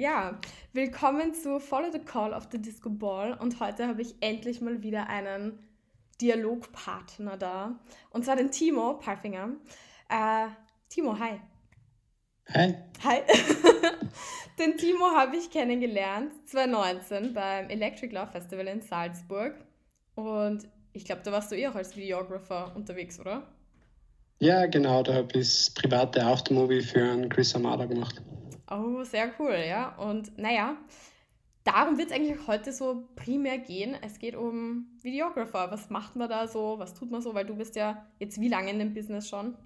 Ja, willkommen zu Follow the Call of the Disco Ball und heute habe ich endlich mal wieder einen Dialogpartner da und zwar den Timo Palfinger. Äh, Timo, hi. Hi. Hi. den Timo habe ich kennengelernt 2019 beim Electric Love Festival in Salzburg und ich glaube, da warst du eh auch als Videographer unterwegs, oder? Ja, genau, da habe ich das private Aftermovie für einen Chris Amada gemacht. Oh, sehr cool, ja. Und naja, darum wird es eigentlich heute so primär gehen. Es geht um Videographer. Was macht man da so? Was tut man so? Weil du bist ja jetzt wie lange in dem Business schon?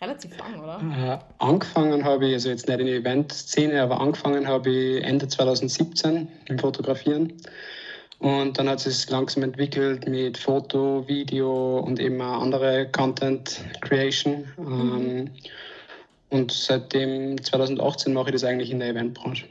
Relativ lang, oder? Äh, angefangen habe ich, also jetzt nicht in der Event-Szene, aber angefangen habe ich Ende 2017 im Fotografieren. Und dann hat es sich langsam entwickelt mit Foto, Video und eben auch andere Content Creation. Mhm. Ähm, und seitdem 2018 mache ich das eigentlich in der Eventbranche.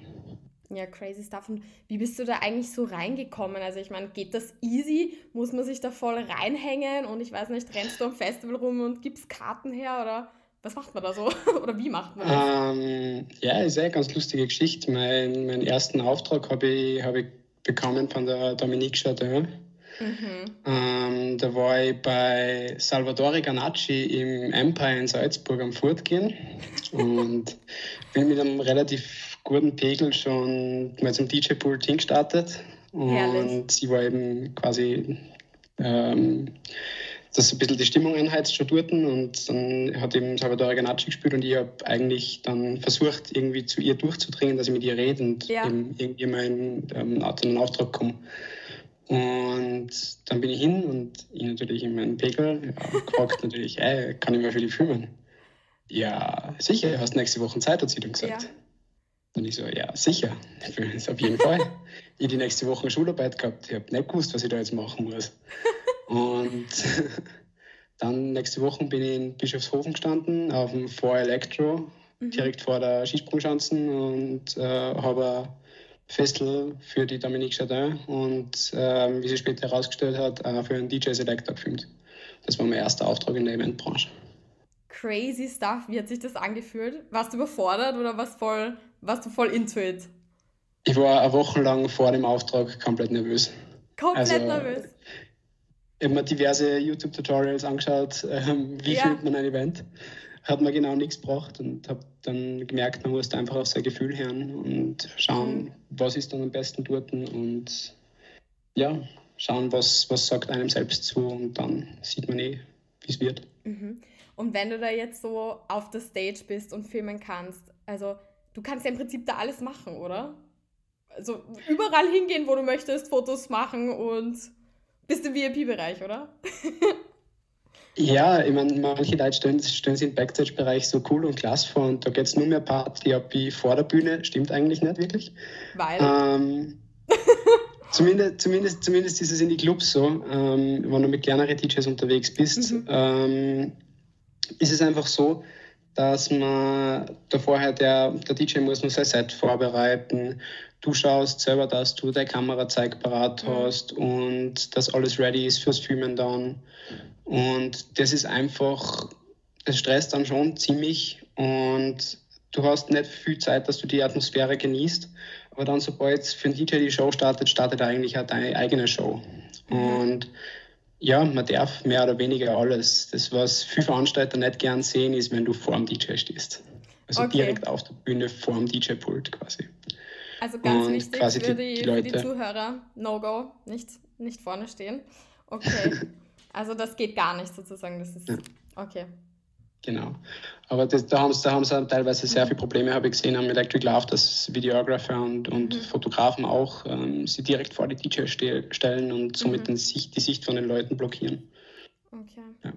Ja, crazy stuff. Und wie bist du da eigentlich so reingekommen? Also ich meine, geht das easy? Muss man sich da voll reinhängen? Und ich weiß nicht, rennst du am Festival rum und gibst Karten her? Oder was macht man da so? oder wie macht man das? Ähm, ja, ist eine ganz lustige Geschichte. Mein, meinen ersten Auftrag habe ich, hab ich bekommen von der Dominique Chardin. Mhm. Ähm, da war ich bei Salvatore Ganacci im Empire in Salzburg am Fortgehen und bin mit einem relativ guten Pegel schon mal zum DJ-Pult hingestartet. Und Herrlich. ich war eben quasi, ähm, dass ein bisschen die Stimmung einheizt schon dort. Und dann hat eben Salvatore Ganacci gespielt und ich habe eigentlich dann versucht, irgendwie zu ihr durchzudringen, dass ich mit ihr rede und ja. eben irgendwie in ähm, Auftrag komme. Und dann bin ich hin und ich natürlich in meinen Pegel ja, gefragt natürlich, ey, kann ich mal für die filmen? Ja, sicher, hast nächste Woche Zeit, hat sie dann gesagt. Ja. Und ich so, ja, sicher, ich auf jeden Fall. ich die nächste Woche Schularbeit gehabt, ich habe nicht gewusst, was ich da jetzt machen muss. und dann nächste Woche bin ich in Bischofshofen gestanden, auf dem 4 Electro, mhm. direkt vor der Skisprungschanzen und äh, habe Festel für die Dominique Chardin und äh, wie sie später herausgestellt hat, äh, für einen DJ Selector gefilmt. Das war mein erster Auftrag in der Eventbranche. Crazy stuff. Wie hat sich das angefühlt? Warst du überfordert oder warst, voll, warst du voll into it? Ich war eine Woche lang vor dem Auftrag komplett nervös. Komplett also, nervös? Ich habe mir diverse YouTube-Tutorials angeschaut, ähm, wie ja. filmt man ein Event hat mir genau nichts gebracht und habe dann gemerkt, man muss einfach auf sein Gefühl hören und schauen, was ist dann am besten dort und ja, schauen, was, was sagt einem selbst zu und dann sieht man eh, wie es wird. Mhm. Und wenn du da jetzt so auf der Stage bist und filmen kannst, also du kannst ja im Prinzip da alles machen, oder? Also überall hingehen, wo du möchtest, Fotos machen und bist im VIP-Bereich, oder? Ja, ich meine, manche Leute stellen, stellen sich im Backstage-Bereich so cool und klasse vor und da geht es nur mehr Party ab wie vor der Bühne. Stimmt eigentlich nicht wirklich. Weil? Ähm, zumindest, zumindest, zumindest ist es in die Clubs so, ähm, wenn du mit kleineren DJs unterwegs bist, mhm. ähm, ist es einfach so, dass man da vorher, der, der DJ muss noch sein Set vorbereiten. Du schaust selber, dass du deine Kamerazeig parat mhm. hast und dass alles ready ist fürs Filmen dann. Und das ist einfach, es stresst dann schon ziemlich und du hast nicht viel Zeit, dass du die Atmosphäre genießt. Aber dann, sobald für einen DJ die Show startet, startet eigentlich auch deine eigene Show. Und ja, man darf mehr oder weniger alles. Das, was viele Veranstalter nicht gern sehen, ist, wenn du vor dem DJ stehst. Also okay. direkt auf der Bühne vor dem DJ-Pult quasi. Also ganz Und wichtig für die, die, für die Zuhörer, No-Go, nicht, nicht vorne stehen. Okay. Also das geht gar nicht sozusagen. Das ist okay. Genau. Aber das, da, haben, da haben sie teilweise sehr mhm. viele Probleme, habe ich gesehen, am Electric Love, dass Videographer und, und mhm. Fotografen auch ähm, sie direkt vor die DJ ste stellen und somit mhm. den Sicht, die Sicht von den Leuten blockieren. Okay. Ja.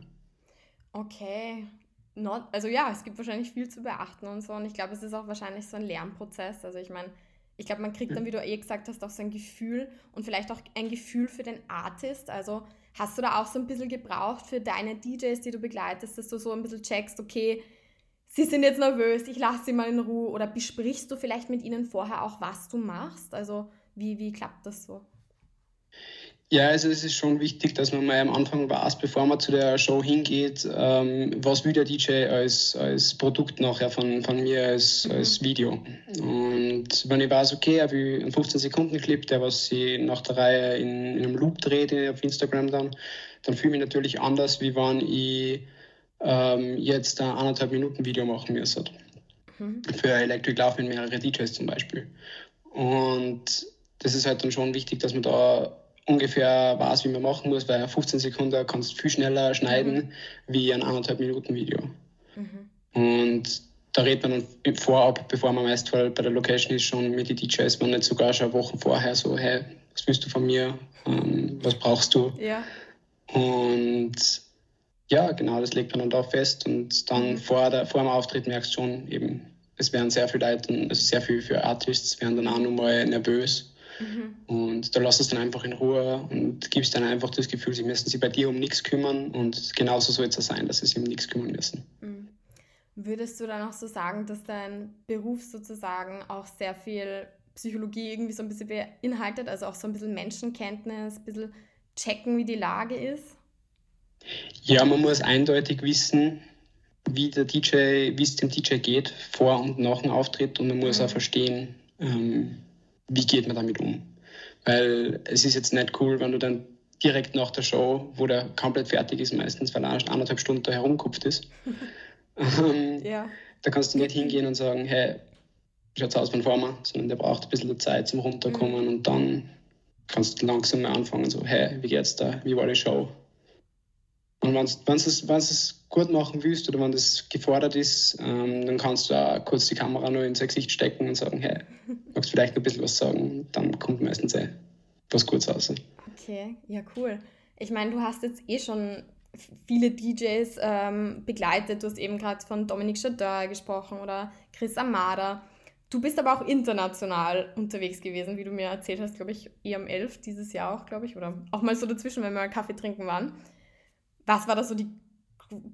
Okay. Not, also ja, es gibt wahrscheinlich viel zu beachten und so. Und ich glaube, es ist auch wahrscheinlich so ein Lernprozess. Also ich meine, ich glaube, man kriegt dann, wie du eh gesagt hast, auch so ein Gefühl und vielleicht auch ein Gefühl für den Artist. Also Hast du da auch so ein bisschen gebraucht für deine DJs, die du begleitest, dass du so ein bisschen checkst, okay, sie sind jetzt nervös, ich lasse sie mal in Ruhe oder besprichst du vielleicht mit ihnen vorher auch, was du machst? Also wie, wie klappt das so? Ja, also es ist schon wichtig, dass man mal am Anfang weiß, bevor man zu der Show hingeht, ähm, was will der DJ als, als Produkt nachher von, von mir als, mhm. als Video. Und wenn ich weiß, okay, er will einen 15-Sekunden-Clip, der was sie nach der Reihe in, in einem Loop dreht auf Instagram dann, dann fühle ich mich natürlich anders, wie wenn ich ähm, jetzt ein anderthalb Minuten Video machen müsste. Mhm. Für Electric Love mit mehreren DJs zum Beispiel. Und das ist halt dann schon wichtig, dass man da ungefähr weiß, wie man machen muss, weil 15 Sekunden kannst du viel schneller schneiden mhm. wie ein anderthalb Minuten Video. Mhm. Und da redet man dann vorab, bevor man meist bei der Location ist, schon mit den DJs, wenn nicht sogar schon Wochen vorher so, hey, was willst du von mir? Ähm, was brauchst du? Ja. Und ja, genau, das legt man dann da fest und dann mhm. vor, der, vor dem Auftritt merkst du schon eben, es werden sehr viele Leute, also sehr viel für Artists, werden dann auch nochmal nervös Mhm. Und da lass es dann einfach in Ruhe und gibst dann einfach das Gefühl, sie müssen sich bei dir um nichts kümmern und genauso soll es ja sein, dass sie sich um nichts kümmern müssen. Mhm. Würdest du dann auch so sagen, dass dein Beruf sozusagen auch sehr viel Psychologie irgendwie so ein bisschen beinhaltet, also auch so ein bisschen Menschenkenntnis, ein bisschen checken, wie die Lage ist? Ja, man muss eindeutig wissen, wie der DJ, wie es dem DJ geht, vor und nach dem Auftritt und man muss mhm. auch verstehen, ähm, wie geht man damit um? Weil es ist jetzt nicht cool, wenn du dann direkt nach der Show, wo der komplett fertig ist, meistens, weil er anderthalb Stunden da herumkupft ist, ähm, ja. da kannst du nicht hingehen und sagen, hey, schaut's aus von vorne, sondern der braucht ein bisschen Zeit zum Runterkommen mhm. und dann kannst du langsam mal anfangen, so, hey, wie geht's da, wie war die Show? Und wenn du es gut machen willst oder wenn das gefordert ist, ähm, dann kannst du auch kurz die Kamera nur ins Gesicht stecken und sagen, hey, magst du vielleicht ein bisschen was sagen? Dann kommt meistens eh was Gutes raus. Okay, ja cool. Ich meine, du hast jetzt eh schon viele DJs ähm, begleitet. Du hast eben gerade von Dominic Chadeur gesprochen oder Chris Amada. Du bist aber auch international unterwegs gewesen, wie du mir erzählt hast, glaube ich, EM11 dieses Jahr auch, glaube ich, oder auch mal so dazwischen, wenn wir mal Kaffee trinken waren. Was war da so die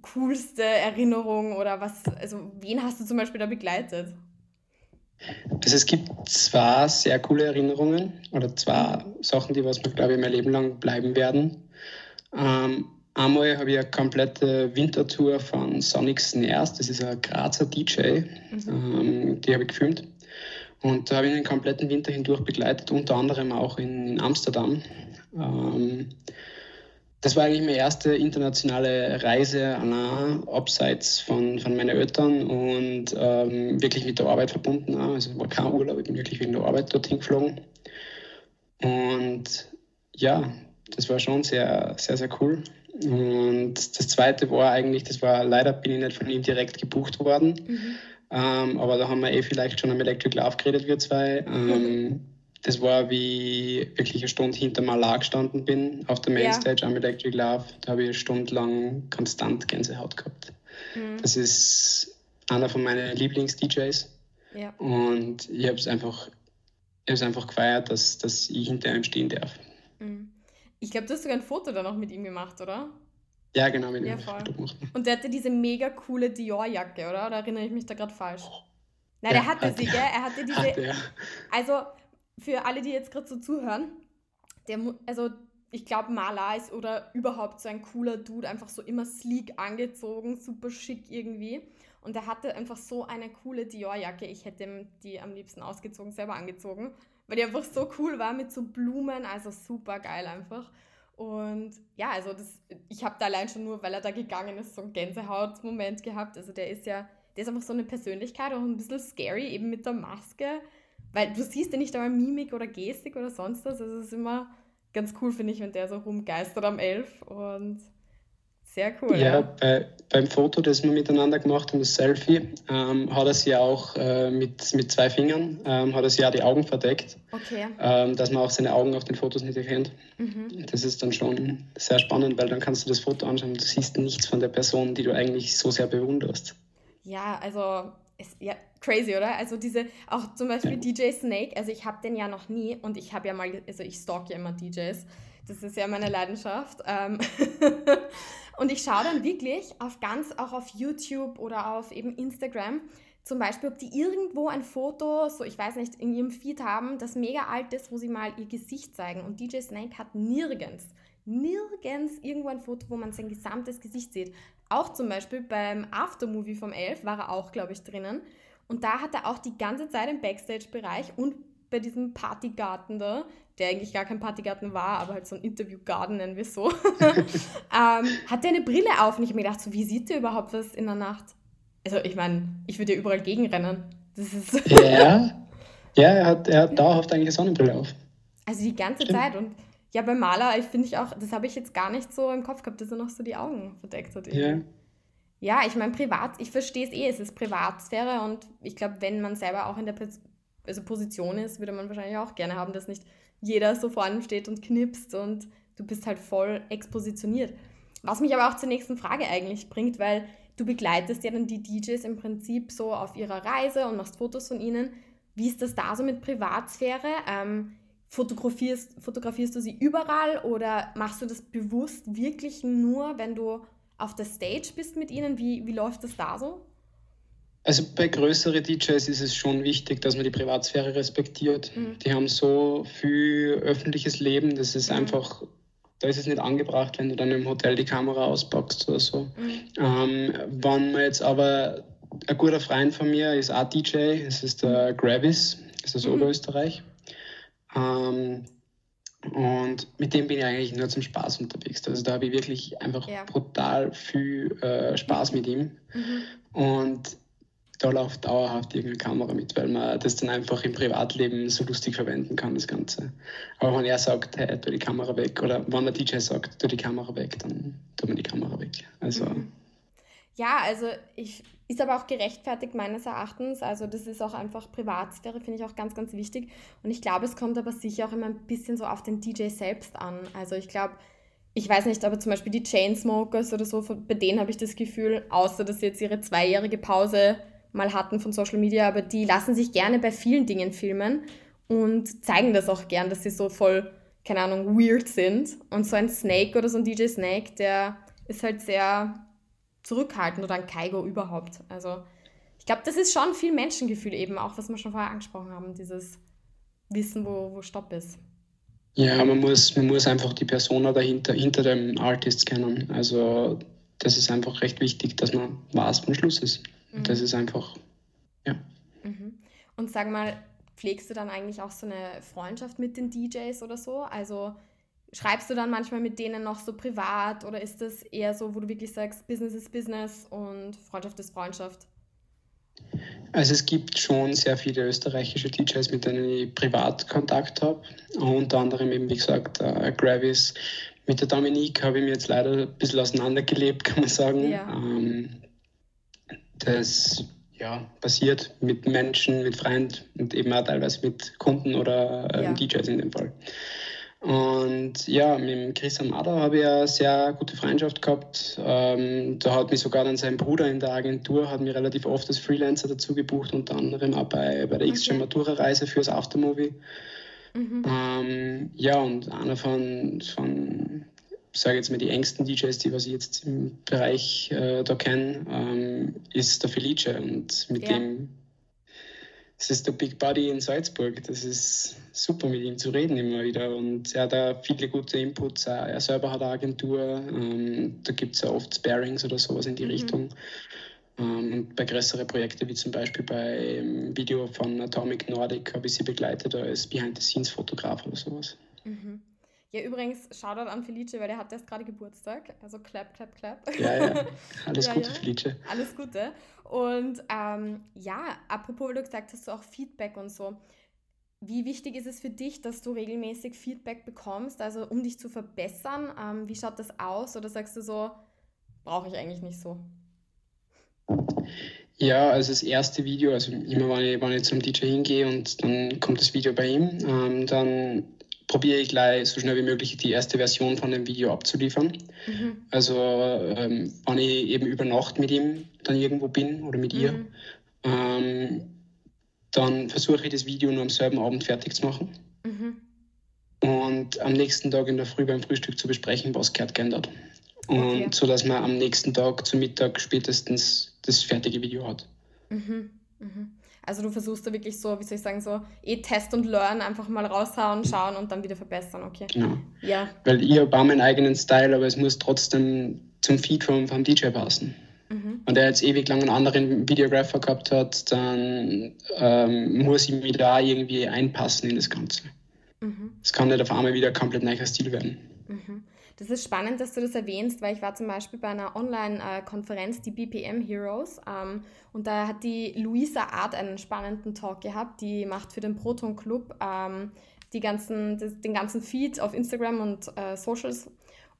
coolste Erinnerung oder was, also wen hast du zum Beispiel da begleitet? Also es gibt zwei sehr coole Erinnerungen oder zwei Sachen, die was mir, glaube ich, mein Leben lang bleiben werden. Ähm, einmal habe ich eine komplette Wintertour von Sonic Snares, das ist ein Grazer DJ, mhm. ähm, die habe ich gefilmt. Und da habe ich den kompletten Winter hindurch begleitet, unter anderem auch in, in Amsterdam. Ähm, das war eigentlich meine erste internationale Reise allein, abseits von, von meinen Eltern und ähm, wirklich mit der Arbeit verbunden. Also war kein Urlaub, ich bin wirklich wegen der Arbeit dorthin geflogen. Und ja, das war schon sehr, sehr, sehr cool. Und das zweite war eigentlich, das war leider bin ich nicht von ihm direkt gebucht worden. Mhm. Ähm, aber da haben wir eh vielleicht schon am Electric Love geredet, wir zwei. Ähm, das war, wie ich wirklich eine Stunde hinter Malar gestanden bin auf der Mainstage ja. am Electric Love. Da habe ich eine Stunde lang konstant Gänsehaut gehabt. Mhm. Das ist einer von meinen Lieblings-DJs. Ja. Und ich habe es einfach, einfach gefeiert, dass, dass ich hinter ihm stehen darf. Mhm. Ich glaube, du hast sogar ein Foto da noch mit ihm gemacht, oder? Ja, genau, mit ihm. Ja, voll. Und der hatte diese mega coole Dior-Jacke, oder? Oder erinnere ich mich da gerade falsch? Nein, ja, der hatte sie, gell? Er hatte diese. Hatte, ja. Also, für alle, die jetzt gerade so zuhören, der, also ich glaube, Maler ist oder überhaupt so ein cooler Dude, einfach so immer sleek angezogen, super schick irgendwie. Und er hatte einfach so eine coole Dior-Jacke. Ich hätte ihm die am liebsten ausgezogen, selber angezogen, weil die einfach so cool war mit so Blumen, also super geil einfach. Und ja, also das, ich habe da allein schon nur, weil er da gegangen ist, so einen Gänsehaut-Moment gehabt. Also der ist ja, der ist einfach so eine Persönlichkeit, auch ein bisschen scary, eben mit der Maske. Weil du siehst ja nicht einmal Mimik oder Gestik oder sonst was. Also es ist immer ganz cool, finde ich, wenn der so rumgeistert am Elf. Und sehr cool. Ja, ja. Bei, beim Foto, das wir miteinander gemacht haben, das Selfie, ähm, hat er sie auch äh, mit, mit zwei Fingern, ähm, hat er sie auch die Augen verdeckt. Okay. Ähm, dass man auch seine Augen auf den Fotos nicht erkennt. Mhm. Das ist dann schon sehr spannend, weil dann kannst du das Foto anschauen und du siehst nichts von der Person, die du eigentlich so sehr bewunderst. Ja, also ist ja crazy, oder? Also diese, auch zum Beispiel DJ Snake, also ich habe den ja noch nie und ich habe ja mal, also ich stalk ja immer DJs, das ist ja meine Leidenschaft. Ähm und ich schaue dann wirklich auf ganz, auch auf YouTube oder auf eben Instagram, zum Beispiel, ob die irgendwo ein Foto, so ich weiß nicht, in ihrem Feed haben, das mega alt ist, wo sie mal ihr Gesicht zeigen. Und DJ Snake hat nirgends, nirgends irgendwo ein Foto, wo man sein gesamtes Gesicht sieht. Auch zum Beispiel beim Aftermovie vom Elf war er auch, glaube ich, drinnen. Und da hat er auch die ganze Zeit im Backstage-Bereich und bei diesem Partygarten da, der eigentlich gar kein Partygarten war, aber halt so ein Interviewgarten nennen wir es so, ähm, hat er eine Brille auf. Und ich habe mir gedacht, so, wie sieht der überhaupt was in der Nacht? Also ich meine, ich würde ja überall gegenrennen. Das ist ja, ja er, hat, er hat dauerhaft eigentlich eine Sonnenbrille auf. Also die ganze Stimmt. Zeit. Und ja, beim Maler, ich finde ich auch, das habe ich jetzt gar nicht so im Kopf gehabt, dass er noch so die Augen verdeckt hat. Ja. Ja, ich meine, privat, ich verstehe es eh, es ist Privatsphäre und ich glaube, wenn man selber auch in der also Position ist, würde man wahrscheinlich auch gerne haben, dass nicht jeder so vor einem steht und knipst und du bist halt voll expositioniert. Was mich aber auch zur nächsten Frage eigentlich bringt, weil du begleitest ja dann die DJs im Prinzip so auf ihrer Reise und machst Fotos von ihnen. Wie ist das da so mit Privatsphäre? Ähm, fotografierst, fotografierst du sie überall oder machst du das bewusst wirklich nur, wenn du auf der Stage bist mit ihnen? Wie, wie läuft das da so? Also bei größeren DJs ist es schon wichtig, dass man die Privatsphäre respektiert. Mhm. Die haben so viel öffentliches Leben, das ist mhm. einfach da ist es nicht angebracht, wenn du dann im Hotel die Kamera auspackst oder so. Mhm. Ähm, wenn man jetzt aber, ein guter Freund von mir ist auch DJ, es ist der Gravis, das ist aus mhm. Oberösterreich. Ähm, und mit dem bin ich eigentlich nur zum Spaß unterwegs. Also da habe ich wirklich einfach ja. brutal viel äh, Spaß mit ihm. Mhm. Und da läuft dauerhaft irgendeine Kamera mit, weil man das dann einfach im Privatleben so lustig verwenden kann, das Ganze. Aber wenn er sagt, hey, tu die Kamera weg, oder wenn der DJ sagt, tu die Kamera weg, dann tut man die Kamera weg. Also. Mhm. Ja, also ich, ist aber auch gerechtfertigt meines Erachtens. Also das ist auch einfach Privatsphäre, finde ich auch ganz, ganz wichtig. Und ich glaube, es kommt aber sicher auch immer ein bisschen so auf den DJ selbst an. Also ich glaube, ich weiß nicht, aber zum Beispiel die Chainsmokers oder so, bei denen habe ich das Gefühl, außer dass sie jetzt ihre zweijährige Pause mal hatten von Social Media, aber die lassen sich gerne bei vielen Dingen filmen und zeigen das auch gern, dass sie so voll, keine Ahnung, weird sind. Und so ein Snake oder so ein DJ Snake, der ist halt sehr zurückhaltend oder ein Kaigo überhaupt. Also ich glaube, das ist schon viel Menschengefühl eben, auch was wir schon vorher angesprochen haben, dieses Wissen, wo, wo Stopp ist. Ja, man muss, man muss einfach die Persona dahinter, hinter dem Artist kennen. Also das ist einfach recht wichtig, dass man weiß, wann Schluss ist. Mhm. Das ist einfach, ja. Mhm. Und sag mal, pflegst du dann eigentlich auch so eine Freundschaft mit den DJs oder so? Also schreibst du dann manchmal mit denen noch so privat oder ist das eher so, wo du wirklich sagst, Business ist Business und Freundschaft ist Freundschaft? Also es gibt schon sehr viele österreichische DJs, mit denen ich privat Kontakt habe. Unter anderem eben, wie gesagt, äh, Gravis. Mit der Dominique habe ich mir jetzt leider ein bisschen auseinandergelebt, kann man sagen. Ja. Ähm, das ja, passiert mit Menschen, mit Freunden und eben auch teilweise mit Kunden oder äh, ja. DJs in dem Fall. Und ja, mit Chris Amada habe ich eine sehr gute Freundschaft gehabt. Ähm, da hat mich sogar dann sein Bruder in der Agentur, hat mich relativ oft als Freelancer dazu gebucht, unter anderem auch bei, bei der okay. X-Gen Matura-Reise fürs Aftermovie. Mhm. Ähm, ja, und einer von, von sage jetzt mal, die engsten DJs, die was ich jetzt im Bereich äh, da kenne, ähm, ist der Felice und mit ja. dem das ist der Big Buddy in Salzburg. Das ist super, mit ihm zu reden immer wieder. Und er hat da viele gute Inputs. Er selber hat eine Agentur. Ähm, da gibt es ja oft Sparings oder sowas in die mhm. Richtung. Ähm, und bei größeren Projekten, wie zum Beispiel beim Video von Atomic Nordic, habe ich sie begleitet als Behind-the-Scenes-Fotograf oder sowas. Mhm. Ja, übrigens, Shoutout an Felice, weil der hat erst gerade Geburtstag. Also clap, clap, clap. Ja, ja. Alles ja, Gute, ja. Felice. Alles Gute. Und ähm, ja, apropos, weil du gesagt hast, so auch Feedback und so. Wie wichtig ist es für dich, dass du regelmäßig Feedback bekommst, also um dich zu verbessern? Ähm, wie schaut das aus? Oder sagst du so, brauche ich eigentlich nicht so? Ja, also das erste Video, also immer wenn ich, wenn ich zum DJ hingehe und dann kommt das Video bei ihm, ähm, dann probiere ich gleich so schnell wie möglich die erste Version von dem Video abzuliefern. Mhm. Also ähm, wenn ich eben über Nacht mit ihm dann irgendwo bin oder mit mhm. ihr, ähm, dann versuche ich das Video nur am selben Abend fertig zu machen. Mhm. Und am nächsten Tag in der Früh beim Frühstück zu besprechen, was gehört geändert. Und okay. so dass man am nächsten Tag zu Mittag spätestens das fertige Video hat. Mhm. Mhm. Also du versuchst da wirklich so, wie soll ich sagen, so eh Test und Learn einfach mal raushauen, schauen und dann wieder verbessern, okay? Genau. Ja. Weil ich habe meinen eigenen Style, aber es muss trotzdem zum Feed vom, vom DJ passen. Mhm. Und der jetzt ewig lang einen anderen Videographer gehabt hat, dann ähm, muss ich mich da irgendwie einpassen in das Ganze. Mhm. Es mhm. kann nicht auf einmal wieder komplett neuer Stil werden. Mhm. Das ist spannend, dass du das erwähnst, weil ich war zum Beispiel bei einer Online-Konferenz, die BPM Heroes, ähm, und da hat die Luisa Art einen spannenden Talk gehabt. Die macht für den Proton Club ähm, die ganzen, das, den ganzen Feed auf Instagram und äh, Socials.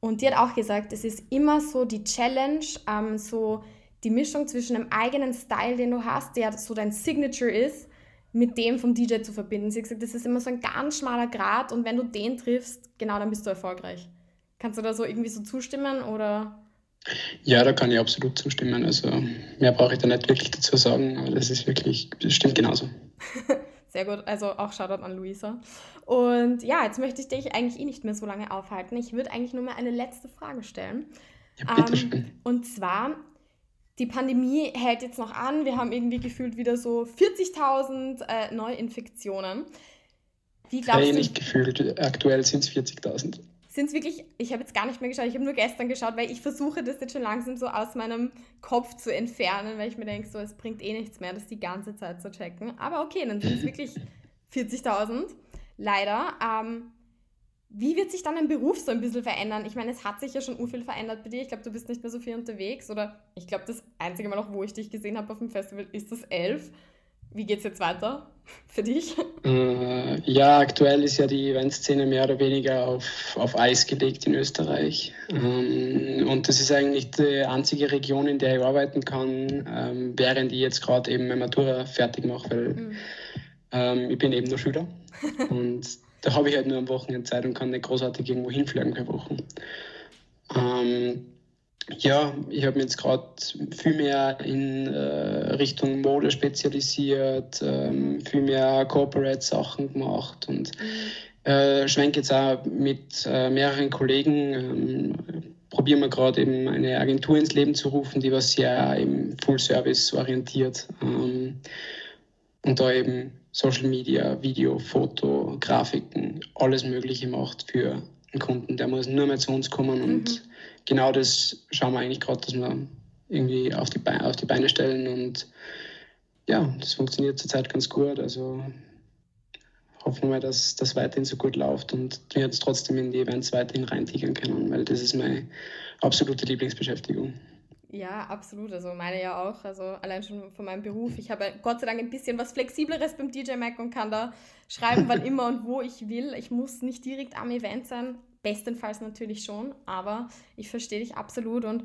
Und die hat auch gesagt, es ist immer so die Challenge, ähm, so die Mischung zwischen einem eigenen Style, den du hast, der so dein Signature ist, mit dem vom DJ zu verbinden. Sie hat gesagt, das ist immer so ein ganz schmaler Grad und wenn du den triffst, genau dann bist du erfolgreich. Kannst du da so irgendwie so zustimmen oder? Ja, da kann ich absolut zustimmen. Also mehr brauche ich da nicht wirklich dazu sagen, aber das ist wirklich, das stimmt genauso. Sehr gut, also auch Shoutout an Luisa. Und ja, jetzt möchte ich dich eigentlich eh nicht mehr so lange aufhalten. Ich würde eigentlich nur mal eine letzte Frage stellen. Ja, bitte ähm. Und zwar, die Pandemie hält jetzt noch an. Wir haben irgendwie gefühlt wieder so 40.000 äh, Neuinfektionen. Wie glaubst hey, du? nicht gefühlt. Aktuell sind es 40.000 sind es wirklich, ich habe jetzt gar nicht mehr geschaut, ich habe nur gestern geschaut, weil ich versuche das jetzt schon langsam so aus meinem Kopf zu entfernen, weil ich mir denke, so, es bringt eh nichts mehr, das die ganze Zeit zu checken. Aber okay, dann sind es wirklich 40.000, leider. Ähm, wie wird sich dann dein Beruf so ein bisschen verändern? Ich meine, es hat sich ja schon viel verändert bei dir. Ich glaube, du bist nicht mehr so viel unterwegs. Oder ich glaube, das einzige Mal auch, wo ich dich gesehen habe auf dem Festival, ist das Elf. Wie geht es jetzt weiter für dich? Äh, ja, aktuell ist ja die Eventszene mehr oder weniger auf, auf Eis gelegt in Österreich. Ähm, und das ist eigentlich die einzige Region, in der ich arbeiten kann, ähm, während ich jetzt gerade eben meine Matura fertig mache, weil mhm. ähm, ich bin eben nur Schüler. und da habe ich halt nur am Wochenende Zeit und kann nicht großartig irgendwo hinfliegen per Woche. Ähm, ja, ich habe mich jetzt gerade viel mehr in äh, Richtung Mode spezialisiert, ähm, viel mehr Corporate-Sachen gemacht und mhm. äh, schwenke jetzt auch mit äh, mehreren Kollegen, ähm, probieren wir gerade eben eine Agentur ins Leben zu rufen, die was sehr im Full-Service orientiert ähm, und da eben Social Media, Video, Foto, Grafiken, alles Mögliche macht für einen Kunden. Der muss nur mehr zu uns kommen und mhm genau das schauen wir eigentlich gerade, dass wir irgendwie auf die, Beine, auf die Beine stellen und ja, das funktioniert zurzeit ganz gut. Also hoffen wir mal, dass das weiterhin so gut läuft und wir jetzt trotzdem in die Events weiterhin reintigern können, weil das ist meine absolute Lieblingsbeschäftigung. Ja, absolut. Also meine ja auch. Also allein schon von meinem Beruf. Ich habe Gott sei Dank ein bisschen was Flexibleres beim DJ Mac und kann da schreiben, wann immer und wo ich will. Ich muss nicht direkt am Event sein. Bestenfalls natürlich schon, aber ich verstehe dich absolut und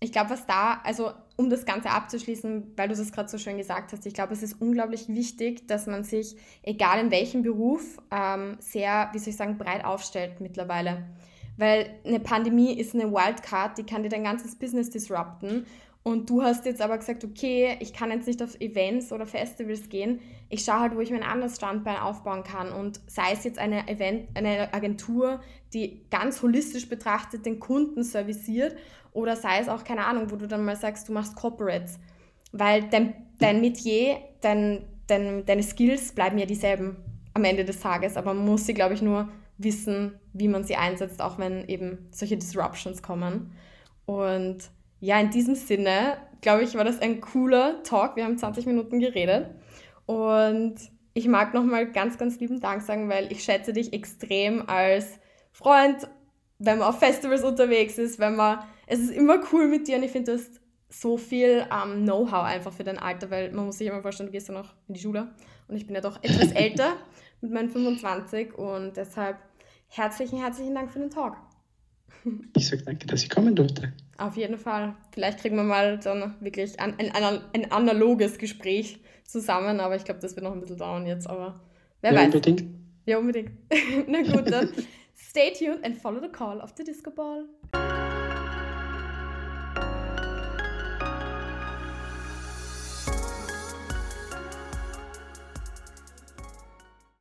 ich glaube, was da, also um das Ganze abzuschließen, weil du das gerade so schön gesagt hast, ich glaube, es ist unglaublich wichtig, dass man sich, egal in welchem Beruf, ähm, sehr, wie soll ich sagen, breit aufstellt mittlerweile. Weil eine Pandemie ist eine Wildcard, die kann dir dein ganzes Business disrupten. Und du hast jetzt aber gesagt, okay, ich kann jetzt nicht auf Events oder Festivals gehen. Ich schaue halt, wo ich mein anderes Standbein aufbauen kann. Und sei es jetzt eine Event, eine Agentur, die ganz holistisch betrachtet den Kunden serviciert, oder sei es auch, keine Ahnung, wo du dann mal sagst, du machst Corporates. Weil dein, dein Metier, dein, dein, deine Skills bleiben ja dieselben am Ende des Tages. Aber man muss sie, glaube ich, nur wissen, wie man sie einsetzt, auch wenn eben solche Disruptions kommen. Und ja, in diesem Sinne, glaube ich, war das ein cooler Talk. Wir haben 20 Minuten geredet. Und ich mag nochmal ganz, ganz lieben Dank sagen, weil ich schätze dich extrem als Freund, wenn man auf Festivals unterwegs ist, wenn man, es ist immer cool mit dir und ich finde, du hast so viel ähm, Know-how einfach für dein Alter, weil man muss sich immer vorstellen, du gehst ja noch in die Schule und ich bin ja doch etwas älter mit meinen 25 und deshalb herzlichen, herzlichen Dank für den Talk. Ich sage danke, dass ich kommen durfte. Auf jeden Fall. Vielleicht kriegen wir mal dann wirklich ein, ein, ein analoges Gespräch zusammen, aber ich glaube, das wird noch ein bisschen dauern jetzt, aber wer ja, weiß. Unbedingt. Ja, unbedingt. Na gut, dann stay tuned and follow the call of the Disco Ball.